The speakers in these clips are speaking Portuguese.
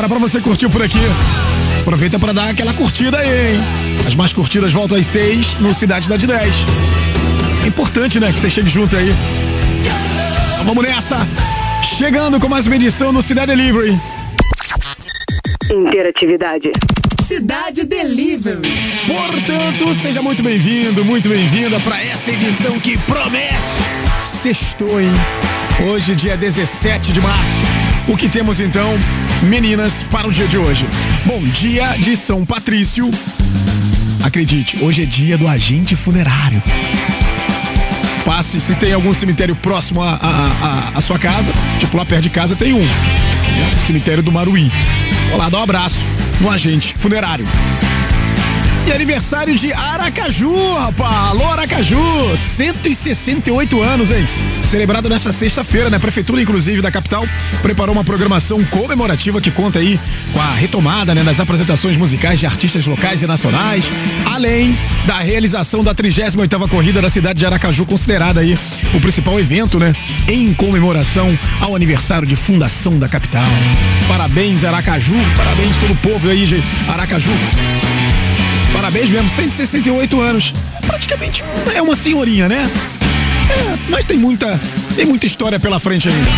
Cara, pra você curtir por aqui. Aproveita para dar aquela curtida aí, hein? As mais curtidas voltam às seis no Cidade da de 10. É importante, né, que você chegue junto aí. Então vamos nessa. Chegando com mais uma edição do Cidade Delivery. Interatividade. Cidade Delivery. Portanto, seja muito bem-vindo, muito bem-vinda para essa edição que promete. Sextou, hein? Hoje, dia 17 de março. O que temos então, meninas, para o dia de hoje? Bom, dia de São Patrício. Acredite, hoje é dia do agente funerário. Passe se tem algum cemitério próximo à sua casa, tipo lá perto de casa tem um. O cemitério do Maruí. Olá, dá um abraço no agente funerário. E aniversário de Aracaju, rapaz. Alô, Aracaju. 168 anos, hein? Celebrado nesta sexta-feira, né? A Prefeitura, inclusive, da capital, preparou uma programação comemorativa que conta aí com a retomada, né, das apresentações musicais de artistas locais e nacionais, além da realização da 38ª corrida da cidade de Aracaju, considerada aí o principal evento, né, em comemoração ao aniversário de fundação da capital. Parabéns, Aracaju. Parabéns todo o povo aí de Aracaju. Parabéns mesmo, 168 anos. Praticamente é uma senhorinha, né? É, mas tem muita, tem muita história pela frente ainda.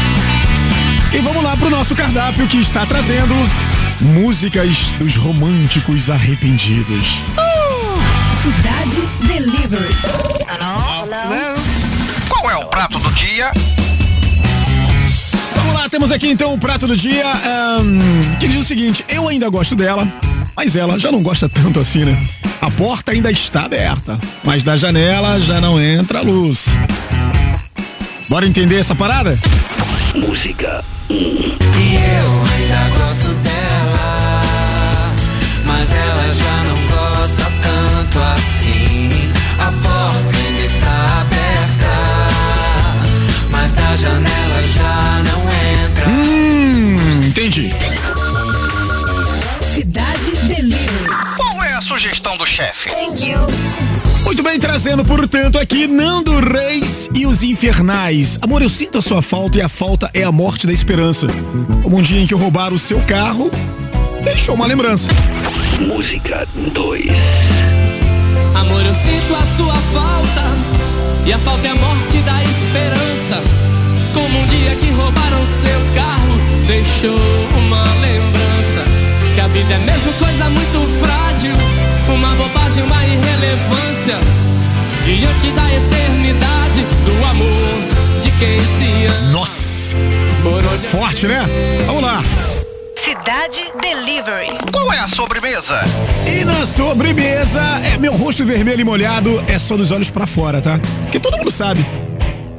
E vamos lá pro nosso cardápio que está trazendo músicas dos românticos arrependidos. Oh! Cidade Delivery. Hello? Hello? Qual é o prato do dia? Vamos lá, temos aqui então o prato do dia um, que diz o seguinte: eu ainda gosto dela, mas ela já não gosta tanto assim, né? A porta ainda está aberta, mas da janela já não entra luz. Bora entender essa parada? Música 1. E eu ainda gosto dela, mas ela já não gosta tanto assim. A porta ainda está aberta, mas da janela já não entra. Hum, chefe. Muito bem, trazendo, portanto, aqui Nando Reis e os Infernais. Amor, eu sinto a sua falta e a falta é a morte da esperança. Como um dia em que roubaram o seu carro, deixou uma lembrança. Música 2. Amor, eu sinto a sua falta e a falta é a morte da esperança. Como um dia que roubaram seu carro, deixou uma lembrança. Que a vida é mesmo coisa muito uma irrelevância Diante da eternidade Do amor de quem se ama Nossa! Forte, né? Vamos lá! Cidade Delivery. Qual é a sobremesa? E na sobremesa é meu rosto vermelho e molhado, é só dos olhos para fora, tá? Porque todo mundo sabe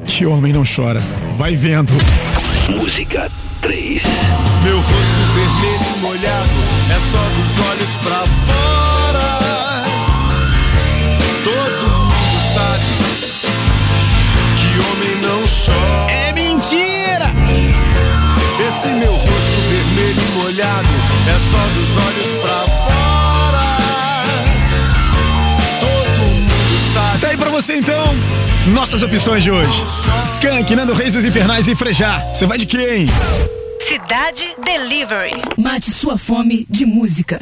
que homem não chora. Vai vendo. Música 3. Meu rosto vermelho e molhado é só dos olhos pra fora. Molhado é só dos olhos pra fora. Todo mundo sabe. Tá aí pra você então. Nossas opções de hoje: Skank, Nando Reis dos Infernais e Frejar. Você vai de quem? Cidade Delivery. Mate sua fome de música.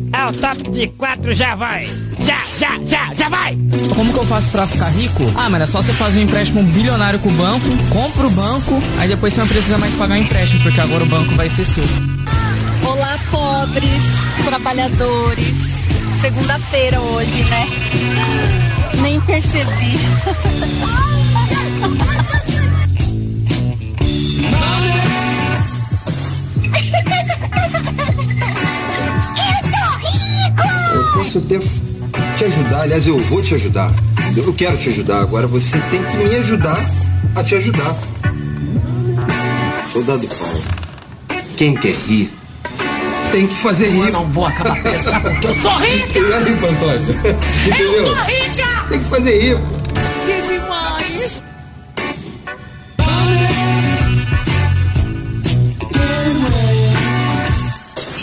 É o top de quatro, já vai! Já, já, já, já vai! Como que eu faço pra ficar rico? Ah, mano, é só você fazer um empréstimo bilionário com o banco, compra o banco, aí depois você não precisa mais pagar o empréstimo, porque agora o banco vai ser seu. Olá, pobres, trabalhadores. Segunda-feira hoje, né? Nem percebi. posso até te ajudar, aliás, eu vou te ajudar. entendeu? Eu quero te ajudar. Agora você tem que me ajudar a te ajudar. Soldado Paulo, quem quer rir, tem que fazer rir. Não vou acabar pensar porque eu sou rica! E aí, Pantoja? Entendeu? Eu sou rica! Tem que fazer rir. Que demais!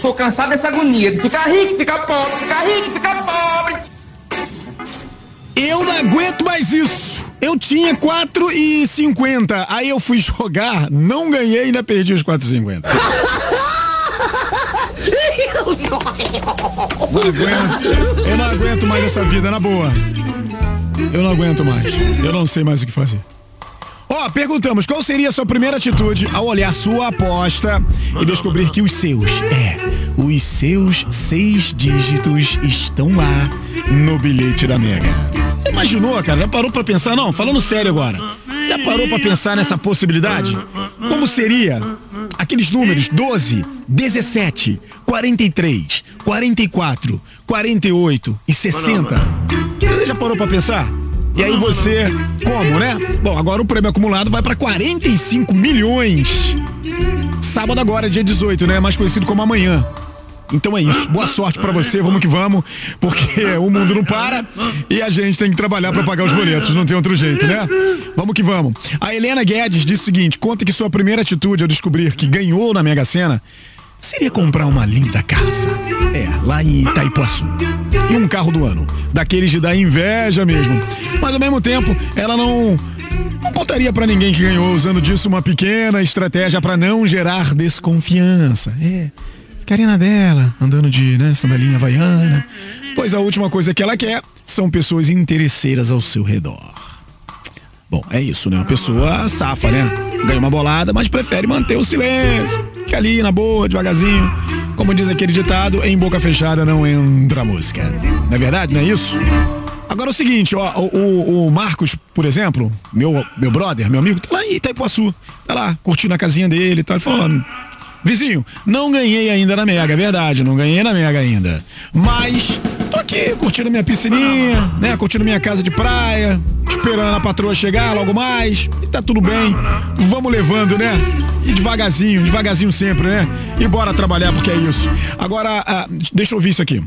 Tô cansado dessa agonia de ficar rico, ficar pobre, ficar rico, ficar pobre. Eu não aguento mais isso. Eu tinha 4,50. Aí eu fui jogar, não ganhei e ainda perdi os 4,50. Não aguento. Eu não aguento mais essa vida, na boa. Eu não aguento mais. Eu não sei mais o que fazer. Ó, perguntamos qual seria a sua primeira atitude ao olhar sua aposta e descobrir que os seus, é, os seus seis dígitos estão lá no bilhete da Mega. Imaginou, cara? Já parou pra pensar? Não, falando sério agora. Já parou pra pensar nessa possibilidade? Como seria aqueles números 12, 17, 43, 44, 48 e 60? Você já parou pra pensar? E aí você, como, né? Bom, agora o prêmio acumulado vai pra 45 milhões. Sábado agora, dia 18, né? Mais conhecido como amanhã. Então é isso. Boa sorte pra você, vamos que vamos, porque o mundo não para e a gente tem que trabalhar pra pagar os boletos, não tem outro jeito, né? Vamos que vamos. A Helena Guedes disse o seguinte: conta que sua primeira atitude ao descobrir que ganhou na Mega Sena seria comprar uma linda casa. É, lá em Itaipuaçu. E um carro do ano. Daqueles de dar inveja mesmo. Mas ao mesmo tempo, ela não. Não contaria pra ninguém que ganhou usando disso uma pequena estratégia pra não gerar desconfiança. É. Ficaria na dela, andando de né, sandalinha havaiana. Pois a última coisa que ela quer são pessoas interesseiras ao seu redor. Bom, é isso, né? Uma pessoa safa, né? Ganha uma bolada, mas prefere manter o silêncio. Fica ali na boa, devagarzinho. Como diz aquele ditado, em boca fechada não entra música. Não é verdade? Não é isso? Agora é o seguinte, ó, o, o- Marcos, por exemplo, meu, meu brother, meu amigo, tá lá em Itaipuaçu. Tá lá, curtindo a casinha dele e tal. Ele falou, Vizinho, não ganhei ainda na Mega, é verdade, não ganhei na Mega ainda. Mas tô aqui curtindo minha piscininha, né? Curtindo minha casa de praia, esperando a patroa chegar logo mais. E tá tudo bem. Vamos levando, né? E devagarzinho, devagarzinho sempre, né? E bora trabalhar porque é isso. Agora, ah, deixa eu ouvir isso aqui.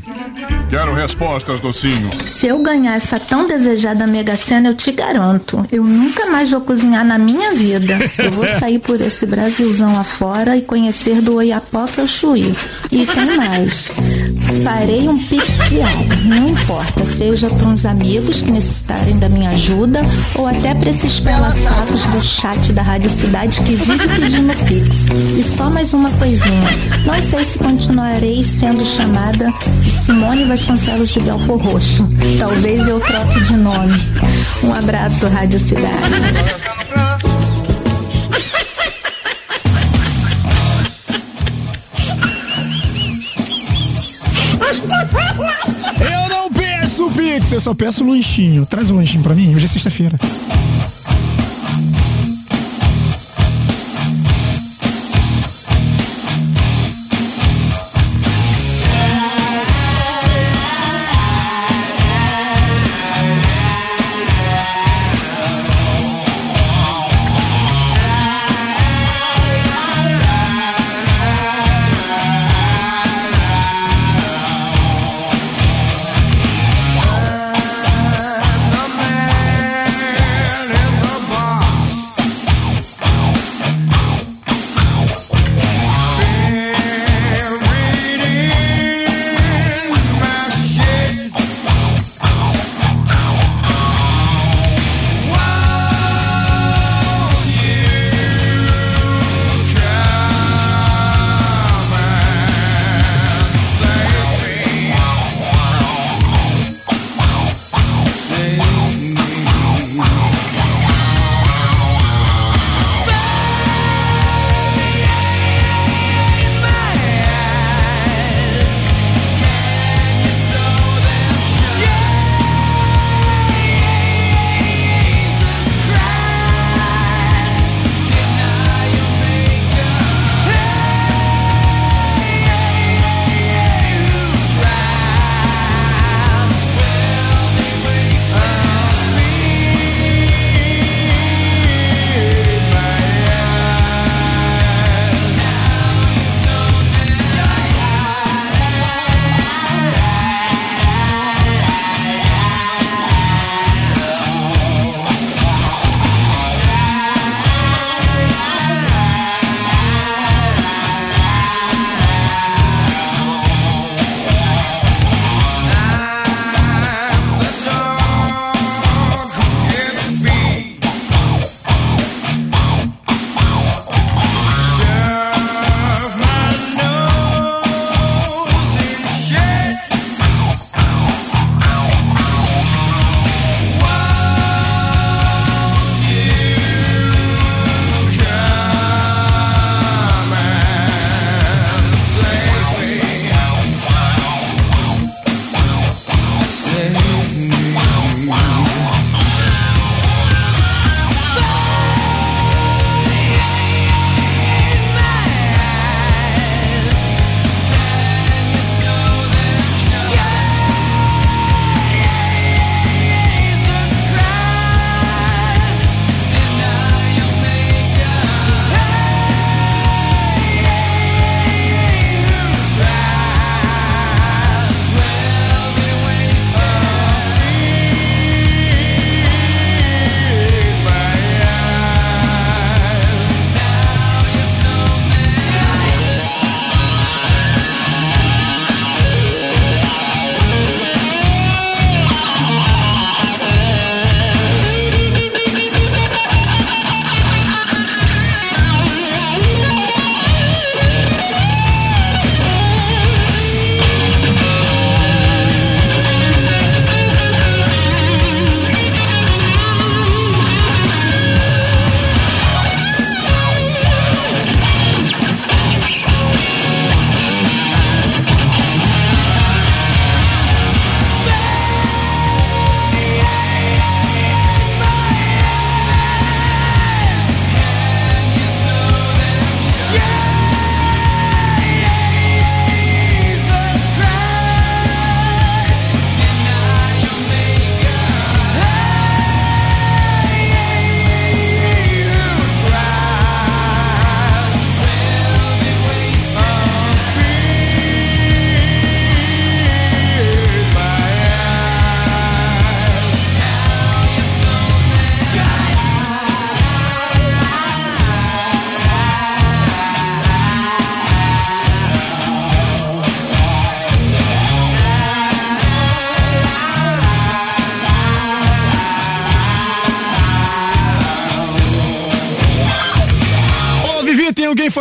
Quero respostas, docinho. Se eu ganhar essa tão desejada Mega Sena, eu te garanto, eu nunca mais vou cozinhar na minha vida. Eu vou sair por esse Brasilzão afora e conhecer do Oiapoque ao Chuí. E tem mais. Farei um diário, não importa, seja para uns amigos que necessitarem da minha ajuda ou até para esses pela-sacos do chat da Rádio Cidade que vive pedindo pix. E só mais uma coisinha, não sei se continuarei sendo chamada de Simone Vasconcelos de Belfor Roxo. Talvez eu troque de nome. Um abraço, Rádio Cidade. Pix, eu só peço lanchinho. Traz o lanchinho pra mim, hoje é sexta-feira.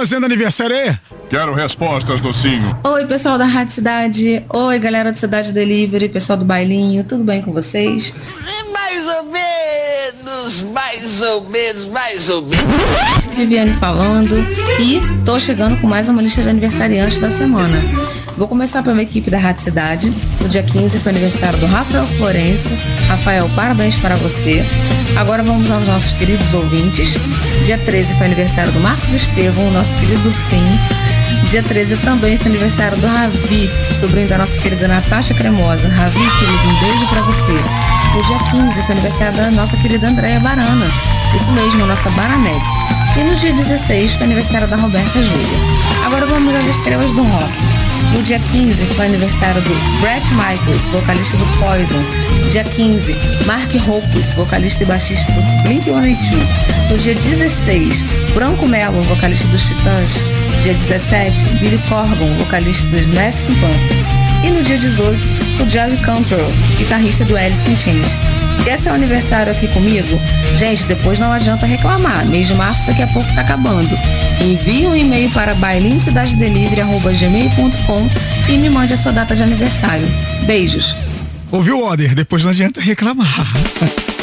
Fazendo aniversário aí? Quero respostas, docinho. Oi, pessoal da Rádio Cidade. Oi, galera do Cidade Delivery, pessoal do Bailinho. Tudo bem com vocês? Mais ou menos, mais ou menos, mais ou menos. Viviane falando e tô chegando com mais uma lista de aniversariantes da semana. Vou começar pela equipe da Rádio Cidade. Dia 15 foi aniversário do Rafael Florencio. Rafael, parabéns para você. Agora vamos aos nossos queridos ouvintes. Dia 13 foi aniversário do Marcos Estevam, nosso querido Luxinho. Dia 13 também foi aniversário do Ravi, sobrinho da nossa querida Natasha Cremosa. Ravi, querido, um beijo pra você. No dia 15 foi aniversário da nossa querida Andréia Barana. Isso mesmo, nossa Baranex. E no dia 16 foi aniversário da Roberta Júlia. Agora vamos às estrelas do rock. No dia 15 foi aniversário do Brett Michaels, vocalista do Poison. Dia 15, Mark Hoppus, vocalista e baixista do Blink-182. No dia 16, Branco Melo, vocalista dos Titãs. Dia 17, Billy Corgan, vocalista dos Smashing Pumpkins. E no dia 18, o Jerry Cantrell, guitarrista do Alice in Chains. Quer seu aniversário aqui comigo? Gente, depois não adianta reclamar. Mês de março daqui a pouco tá acabando. Envie um e-mail para bailincidadedelivery.gmail.com e me mande a sua data de aniversário. Beijos. Ouviu, Oder? Depois não adianta reclamar.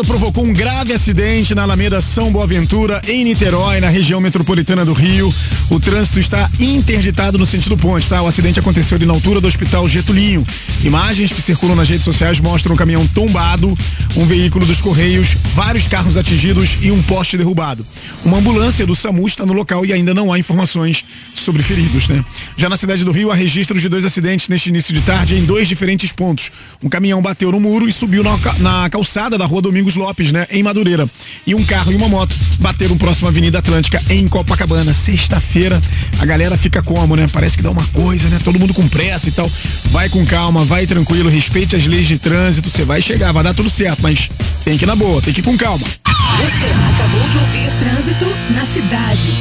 provocou um grave acidente na Alameda São Boaventura, em Niterói, na região metropolitana do Rio. O trânsito está interditado no sentido ponte, tá? O acidente aconteceu ali na altura do Hospital Getulinho. Imagens que circulam nas redes sociais mostram um caminhão tombado, um veículo dos Correios, vários carros atingidos e um poste derrubado. Uma ambulância do SAMU está no local e ainda não há informações sobre feridos, né? Já na cidade do Rio, há registros de dois acidentes neste início de tarde em dois diferentes pontos. Um caminhão bateu no muro e subiu na calçada da rua Domingos Lopes, né? Em Madureira. E um carro e uma moto bateram próximo à Avenida Atlântica, em Copacabana. Sexta-feira, a galera fica como, né? Parece que dá uma coisa, né? Todo mundo com pressa e tal. Vai com calma, vai tranquilo, respeite as leis de trânsito, você vai chegar, vai dar tudo certo, mas tem que ir na boa, tem que ir com calma. Você acabou de ouvir Trânsito na Cidade.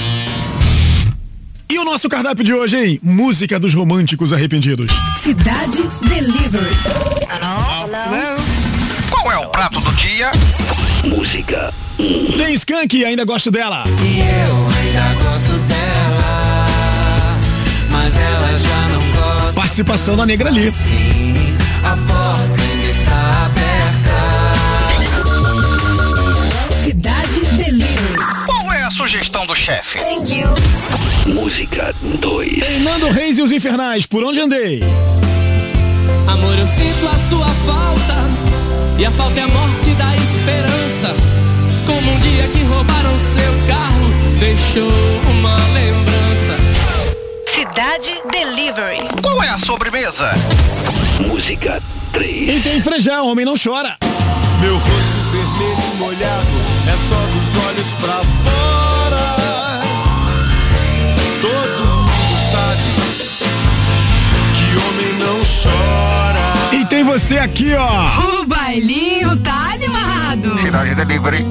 E o nosso cardápio de hoje, hein? Música dos românticos arrependidos. Cidade Delivery. Prato do dia? Música Tem Skank e ainda gosto dela. E eu ainda gosto dela, mas ela já não gosta. Participação da negra ali. Sim, a porta ainda está aberta. Cidade Delivery. Qual é a sugestão do chefe? Música 2. Nando Reis e os Infernais, por onde andei? Amor, eu sinto a sua falta, e a falta é a morte da esperança. Como um dia que roubaram seu carro, deixou uma lembrança. Cidade Delivery. Qual é a sobremesa? Música 3. E tem frejão, homem não chora. Meu rosto vermelho e molhado é só dos olhos pra fora. Todo mundo sabe que homem não chora. Tem você aqui, ó. O bailinho tá animado. Cidade Delivery.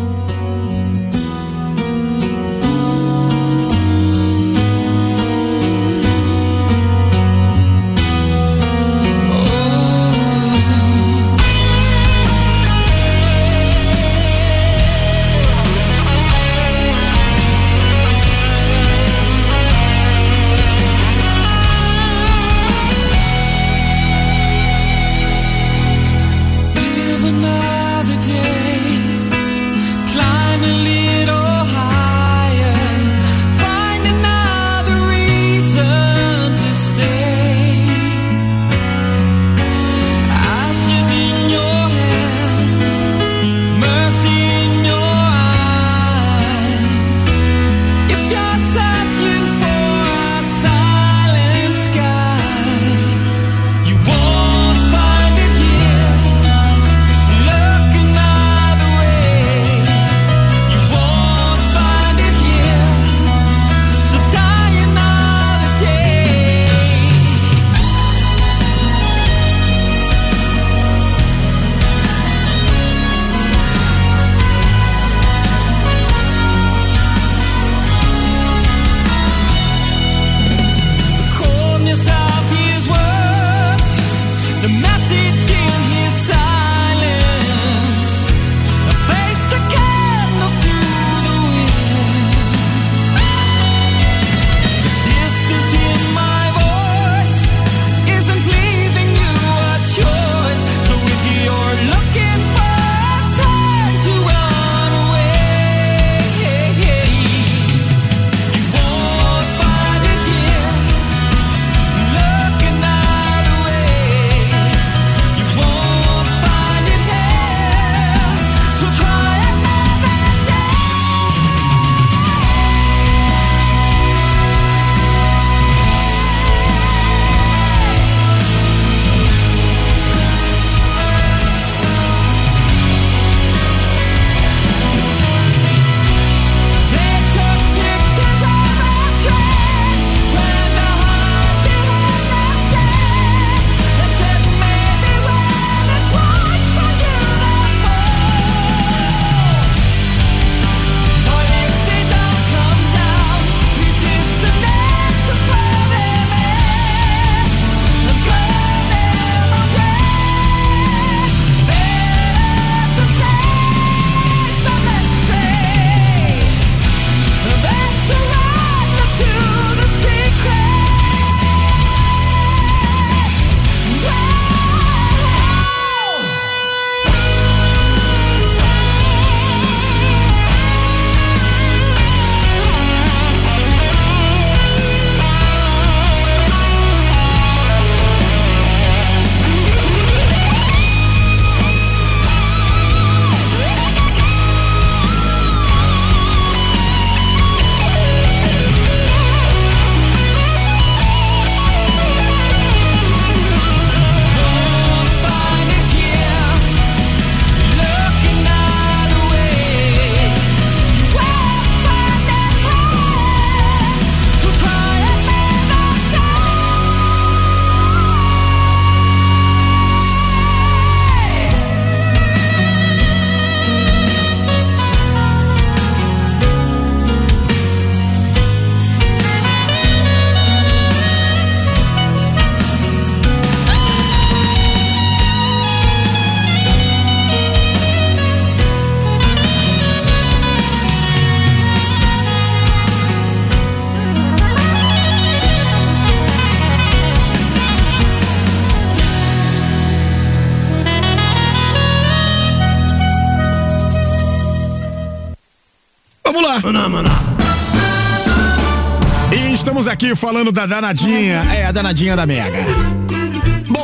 Falando da danadinha, é a danadinha da Mega.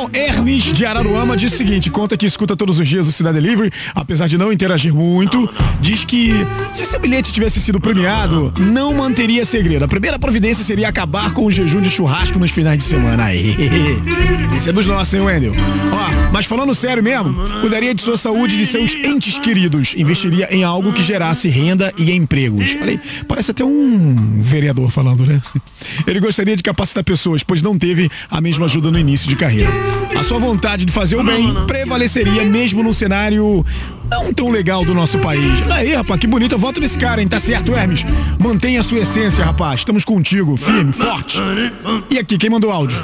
Bom, Hermes de Araruama diz o seguinte: conta que escuta todos os dias o Cidade Delivery, apesar de não interagir muito, diz que se seu bilhete tivesse sido premiado, não manteria segredo. A primeira providência seria acabar com o jejum de churrasco nos finais de semana. Aí. Esse é dos nossos, hein, Wendel? Ó, mas falando sério mesmo, cuidaria de sua saúde e de seus entes queridos. Investiria em algo que gerasse renda e empregos. Falei, parece até um vereador falando, né? Ele gostaria de capacitar pessoas, pois não teve a mesma ajuda no início de carreira. A sua vontade de fazer o bem prevaleceria mesmo num cenário não tão legal do nosso país. Aí, rapaz, que bonito. Eu voto nesse cara, hein? Tá certo, Hermes. Mantenha a sua essência, rapaz. Estamos contigo, firme, forte. E aqui, quem mandou áudio?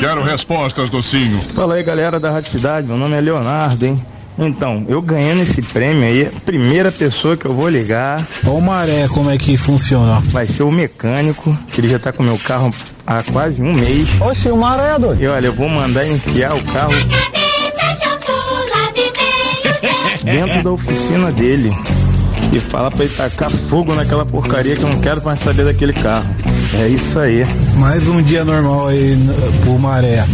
Quero respostas, docinho. Fala aí, galera da Rádio Cidade. Meu nome é Leonardo, hein? Então, eu ganhando esse prêmio aí, a primeira pessoa que eu vou ligar. Ó o Maré, como é que funciona? Vai ser o mecânico, que ele já tá com o meu carro há quase um mês. Oxe, o Maré, doido. E olha, eu vou mandar enfiar o carro dentro da oficina dele. E falar pra ele tacar fogo naquela porcaria que eu não quero mais saber daquele carro. É isso aí. Mais um dia normal aí pro Maré.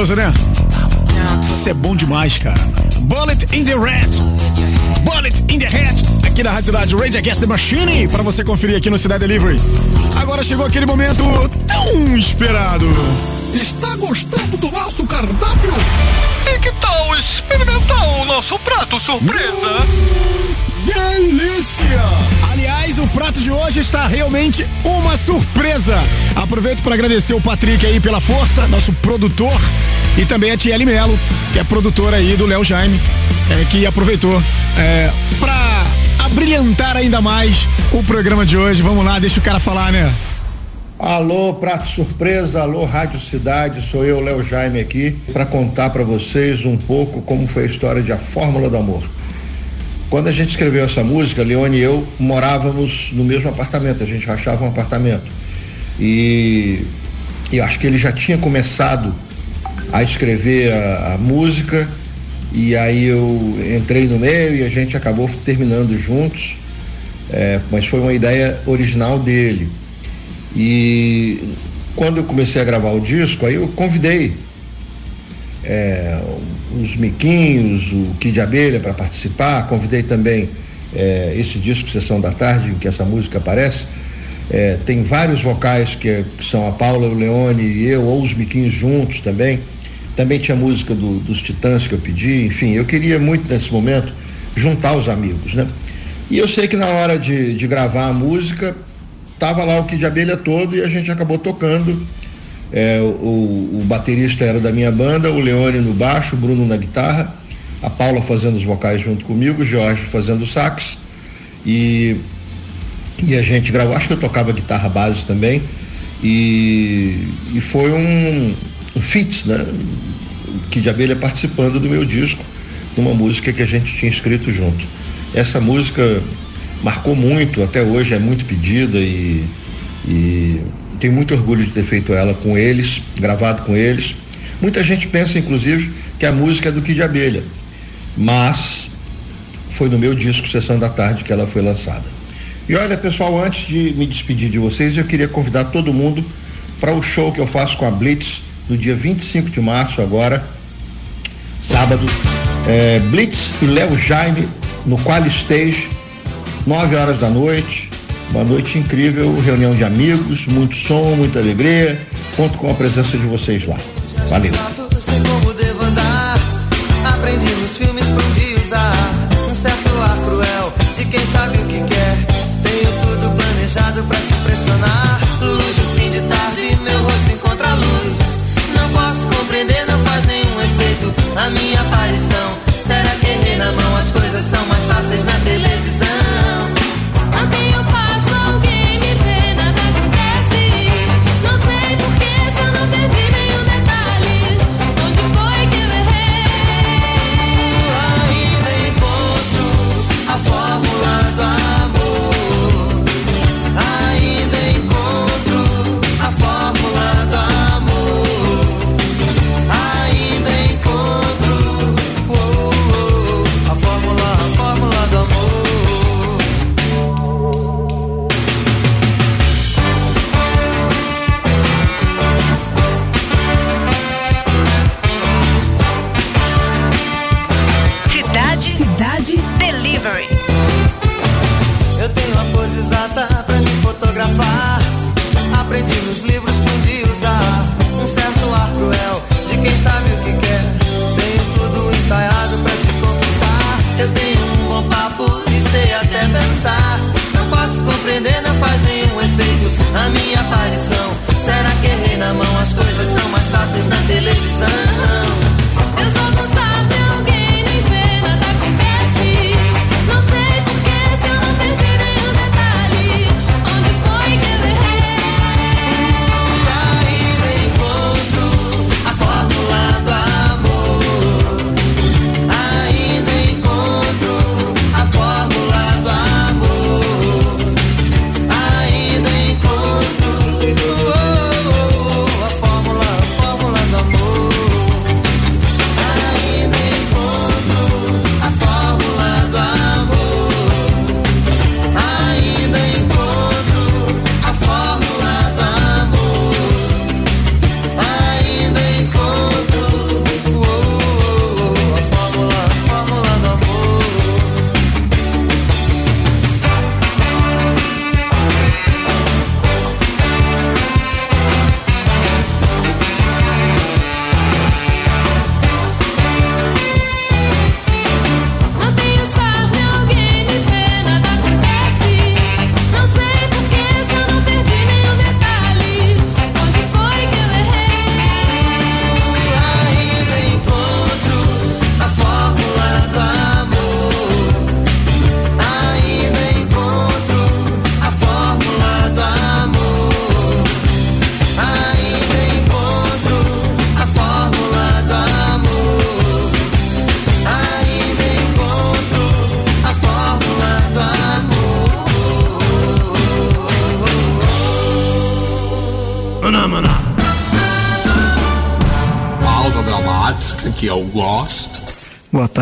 Poderoso, né? Isso é bom demais, cara. Bullet in the Red. Bullet in the Head. Aqui na Rádio Cidade Rage Against the Machine. Pra você conferir aqui no Cidade Delivery. Agora chegou aquele momento tão esperado. Está gostando do nosso cardápio? E que tal experimentar o nosso prato surpresa? Delícia! Aliás, o prato de hoje está realmente uma surpresa. Aproveito para agradecer o Patrick aí pela força, nosso produtor, e também a Tiele Melo, que é produtora aí do Léo Jaime, é, que aproveitou é, para abrilhantar ainda mais o programa de hoje. Vamos lá, deixa o cara falar, né? Alô, prato surpresa, alô, Rádio Cidade, sou eu, Léo Jaime aqui, para contar para vocês um pouco como foi a história de A Fórmula do Amor. Quando a gente escreveu essa música, Leone e eu morávamos no mesmo apartamento, a gente rachava um apartamento. E eu acho que ele já tinha começado a escrever a, a música, e aí eu entrei no meio e a gente acabou terminando juntos, é, mas foi uma ideia original dele. E quando eu comecei a gravar o disco, aí eu convidei é, os Miquinhos, o Kid Abelha para participar, convidei também é, esse disco Sessão da Tarde, em que essa música aparece. É, tem vários vocais que, que, são a Paula, o Leone e eu, ou os Miquinhos juntos também. Também tinha música do, dos Titãs que eu pedi, enfim, eu queria muito nesse momento juntar os amigos, né? E eu sei que na hora de, de gravar a música, tava lá o Kid Abelha todo e a gente acabou tocando é, o, o, baterista era da minha banda, o Leone no baixo, o Bruno na guitarra, a Paula fazendo os vocais junto comigo, o Jorge fazendo sax e, e a gente gravou, acho que eu tocava guitarra base também e, e foi um, um feat, né? Que de abelha participando do meu disco, numa música que a gente tinha escrito junto. Essa música marcou muito, até hoje é muito pedida e, e tenho muito orgulho de ter feito ela com eles, gravado com eles. Muita gente pensa, inclusive, que a música é do Kid Abelha, mas foi no meu disco Sessão da Tarde que ela foi lançada. E olha, pessoal, antes de me despedir de vocês, eu queria convidar todo mundo para o show que eu faço com a Blitz no dia 25 de março, agora, sábado. É, Blitz e Léo Jaime no Qual Stage, 9 horas da noite. Uma noite incrível, reunião de amigos, muito som, muita alegria. Conto com a presença de vocês lá. Valeu. Pra te impressionar.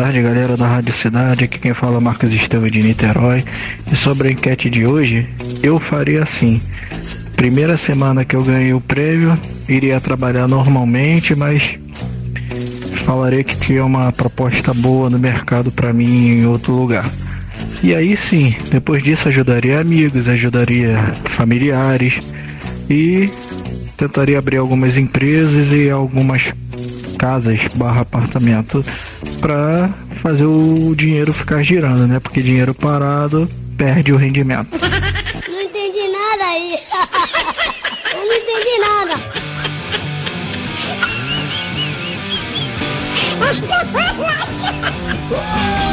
Tarde, galera da Rádio Cidade. Aqui quem fala é Marcos Estevam de Niterói. E sobre a enquete de hoje, eu faria assim. Primeira semana que eu ganhei o prêmio, iria trabalhar normalmente, mas falaria que tinha uma proposta boa no mercado para mim em outro lugar. E aí sim, depois disso ajudaria amigos, ajudaria familiares e tentaria abrir algumas empresas e algumas casas barra apartamento para fazer o dinheiro ficar girando, né? Porque dinheiro parado perde o rendimento. Não entendi nada aí. Eu não entendi nada. I'm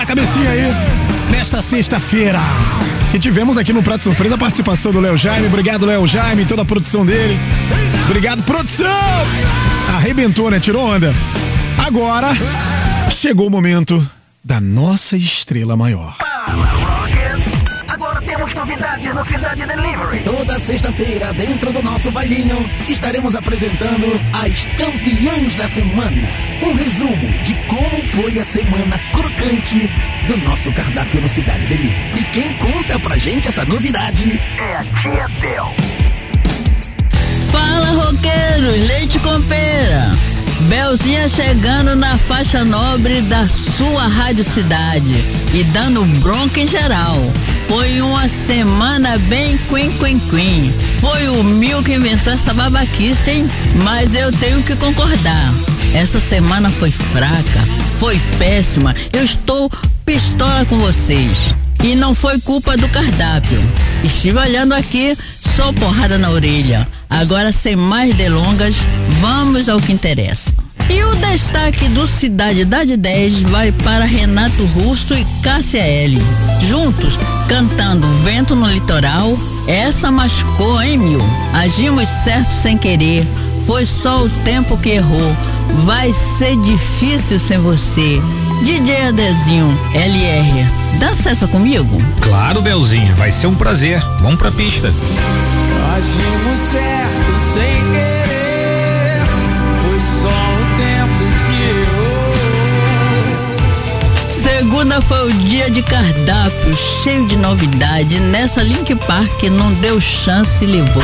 a cabecinha aí nesta sexta-feira. E tivemos aqui no Prato Surpresa a participação do Léo Jaime. Obrigado, Léo Jaime, toda a produção dele. Obrigado, produção! Arrebentou, né? Tirou onda. Agora chegou o momento da nossa estrela maior. Agora temos novidade no Cidade Delivery. Toda sexta-feira, dentro do nosso bailinho, estaremos apresentando as campeãs da semana. Um resumo de como foi a semana crocante do nosso cardápio no Cidade Delivery. E quem conta pra gente essa novidade É a tia Del. Fala, roqueiros, leite com pera. Belzinha chegando na faixa nobre da sua Rádio Cidade e dando bronca em geral. Foi uma semana bem quen quen quen. Foi o Mil que inventou essa babaquice, hein? Mas eu tenho que concordar. Essa semana foi fraca, foi péssima. Eu estou pistola com vocês. E não foi culpa do cardápio. Estive olhando aqui, só porrada na orelha. Agora, sem mais delongas, vamos ao que interessa. E o destaque do Cidade da 10 vai para Renato Russo e Cássia L. Juntos, cantando Vento no Litoral. Essa machucou, hein, Mil? Agimos certo sem querer. Foi só o tempo que errou. Vai ser difícil sem você. DJ Adezinho, LR, dança essa comigo? Claro, Belzinha, vai ser um prazer. Vamos pra pista. Agimos certo sem querer. Foi só o tempo que errou. Segunda foi o dia de cardápio, cheio de novidade. Nessa Link Park não deu chance e levou.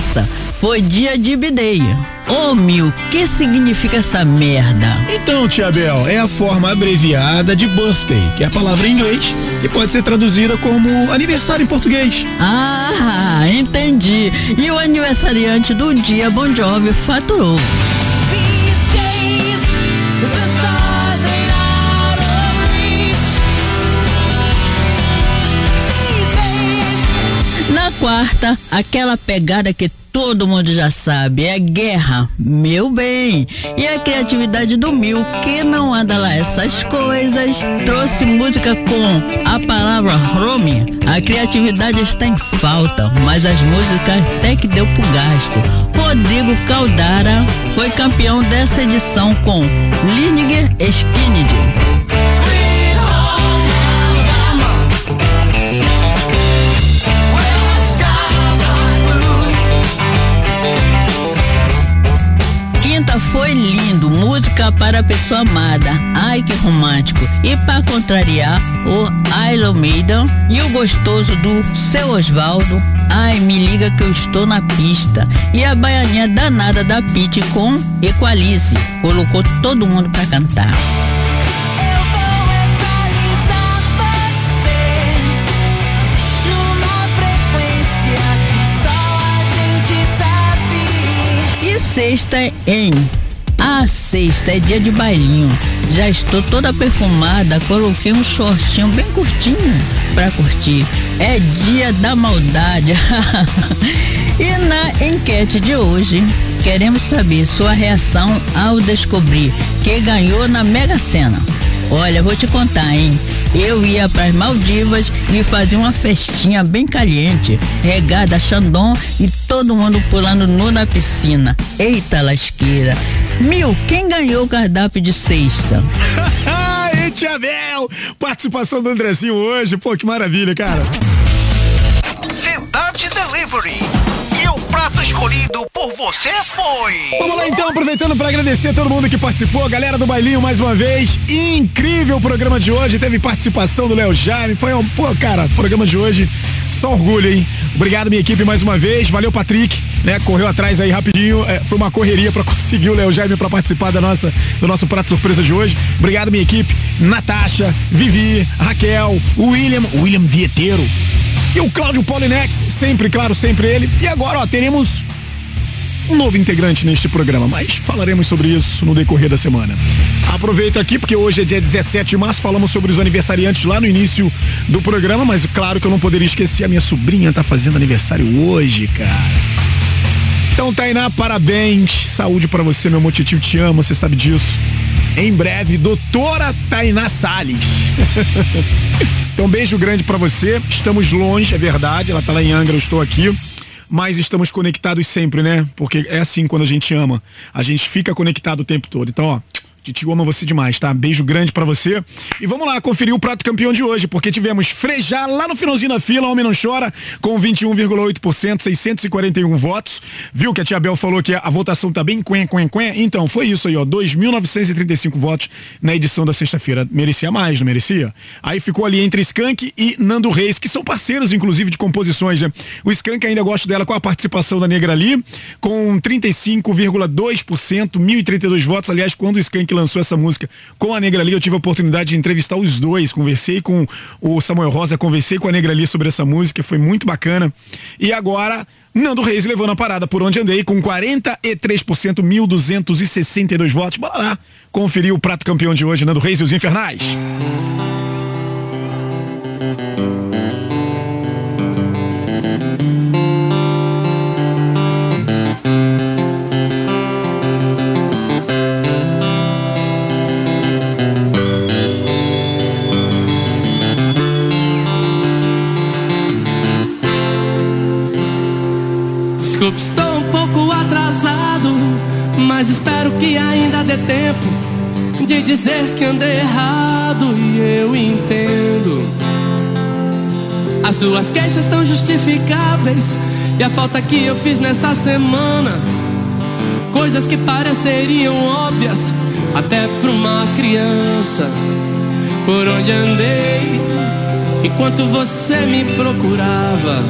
Terça foi dia de bideia. Ô mil, que significa essa merda? Então, Tia Bel, é a forma abreviada de birthday, que é a palavra em inglês, que pode ser traduzida como aniversário em português. Ah, entendi. E o aniversariante do dia Bon Jovi faturou. Quarta, aquela pegada que todo mundo já sabe, é guerra, meu bem. E a criatividade do Mil, que não anda lá essas coisas, trouxe música com a palavra home. A criatividade está em falta, mas as músicas até que deu pro gasto. Rodrigo Caldara foi campeão dessa edição com Lineker Skinner. Foi lindo, música para a pessoa amada. Ai que romântico. E para contrariar, o Love Maiden e o gostoso do seu Osvaldo. Ai, me liga que eu estou na pista. E a baianinha danada da Pete com Equalize. Colocou todo mundo para cantar. Sexta em. A sexta é dia de bailinho. Já estou toda perfumada, coloquei um shortinho bem curtinho pra curtir. É dia da maldade. e na enquete de hoje, queremos saber sua reação ao descobrir que ganhou na Mega Sena. Olha, vou te contar, hein? Eu ia pras Maldivas e fazia uma festinha bem caliente, regada a Xandão e todo mundo pulando nu na piscina. Eita lasqueira! Mil, quem ganhou o cardápio de sexta? Tia Bel! Participação do Andrezinho hoje, pô, que maravilha, cara. Cidade Delivery. Escolhido por você foi. Vamos lá então, aproveitando para agradecer a todo mundo que participou, galera do Bailinho mais uma vez. Incrível o programa de hoje, teve participação do Léo Jaime, foi um, pô, cara, programa de hoje, só orgulho, hein? Obrigado minha equipe mais uma vez, valeu Patrick, né? Correu atrás aí rapidinho, é, foi uma correria para conseguir o Léo Jaime para participar da nossa do nosso prato surpresa de hoje. Obrigado minha equipe, Natasha, Vivi, Raquel, William, William Vieteiro, e o Cláudio Polinex, sempre, claro, sempre ele. E agora, ó, teremos um novo integrante neste programa, mas falaremos sobre isso no decorrer da semana. Aproveito aqui porque hoje é dia 17 de março, falamos sobre os aniversariantes lá no início do programa, mas claro que eu não poderia esquecer, a minha sobrinha tá fazendo aniversário hoje, cara. Então, Tainá, parabéns, saúde para você, meu motivo te amo, você sabe disso. Em breve, doutora Tainá Salles. então, beijo grande para você. Estamos longe, é verdade. Ela tá lá em Angra, eu estou aqui. Mas estamos conectados sempre, né? Porque é assim quando a gente ama. A gente fica conectado o tempo todo. Então, ó. Titio ama você demais, tá? Beijo grande pra você. E vamos lá conferir o prato campeão de hoje, porque tivemos Frejá lá no finalzinho da fila, Homem Não Chora, com 21,8%, 641 votos. Viu que a Tia Bel falou que a votação tá bem quen, quen, quen? Então, foi isso aí, ó, 2.935 votos na edição da sexta-feira. Merecia mais, não merecia? Aí ficou ali entre Skank e Nando Reis, que são parceiros, inclusive, de composições, né? O Skank ainda gosto dela com a participação da Negra ali, com 35,2%, 1.032 votos. Aliás, quando o Skank que lançou essa música com a Negra Lee. Eu tive a oportunidade de entrevistar os dois. Conversei com o Samuel Rosa, conversei com a Negra Lee sobre essa música. Foi muito bacana. E agora, Nando Reis levou na parada por onde andei com 43%, 1.262 votos. Bora lá conferir o prato campeão de hoje, Nando Reis e os Infernais. Mas espero que ainda dê tempo de dizer que andei errado e eu entendo. As suas queixas estão justificáveis e a falta que eu fiz nessa semana, coisas que pareceriam óbvias até pra uma criança. Por onde andei enquanto você me procurava.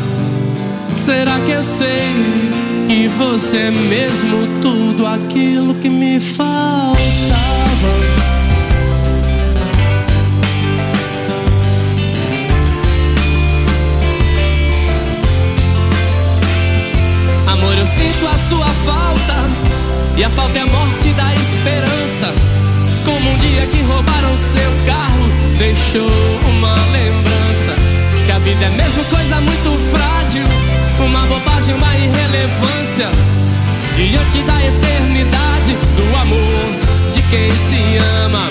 Será que eu sei que você mesmo tudo aquilo que me faltava? Amor, eu sinto a sua falta e a falta é a morte da esperança. Como um dia que roubaram seu carro, deixou uma lembrança. Que a vida é mesmo coisa muito frágil, bobagem, uma irrelevância. Diante da eternidade do amor de quem se ama.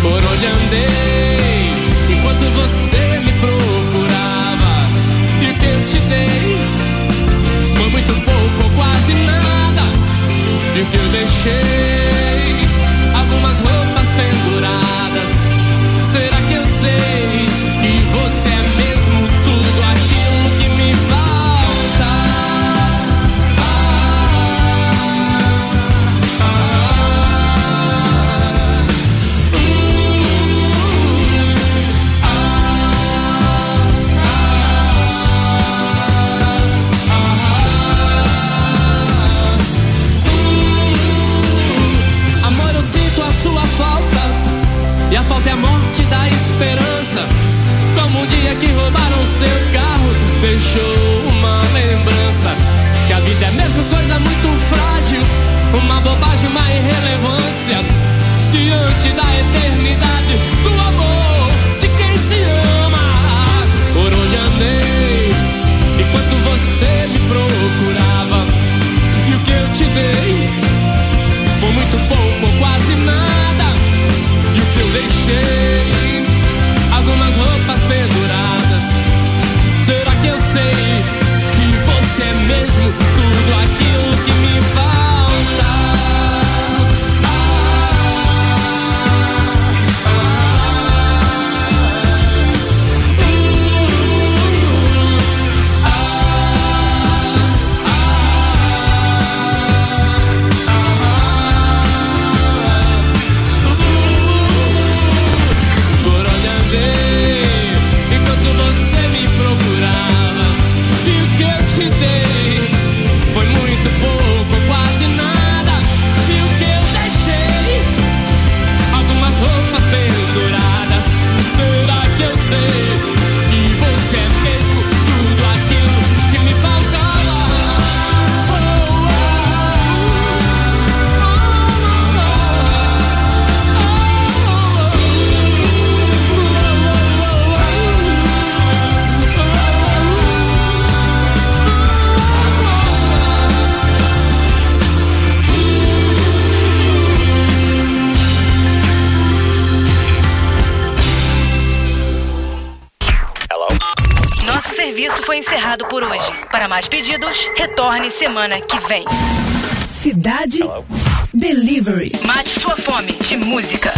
Por onde andei, enquanto você me procurava. E que eu te dei foi muito pouco ou quase nada. E o que eu deixei, algumas roupas semana que vem. Cidade Delivery. Mate sua fome de música.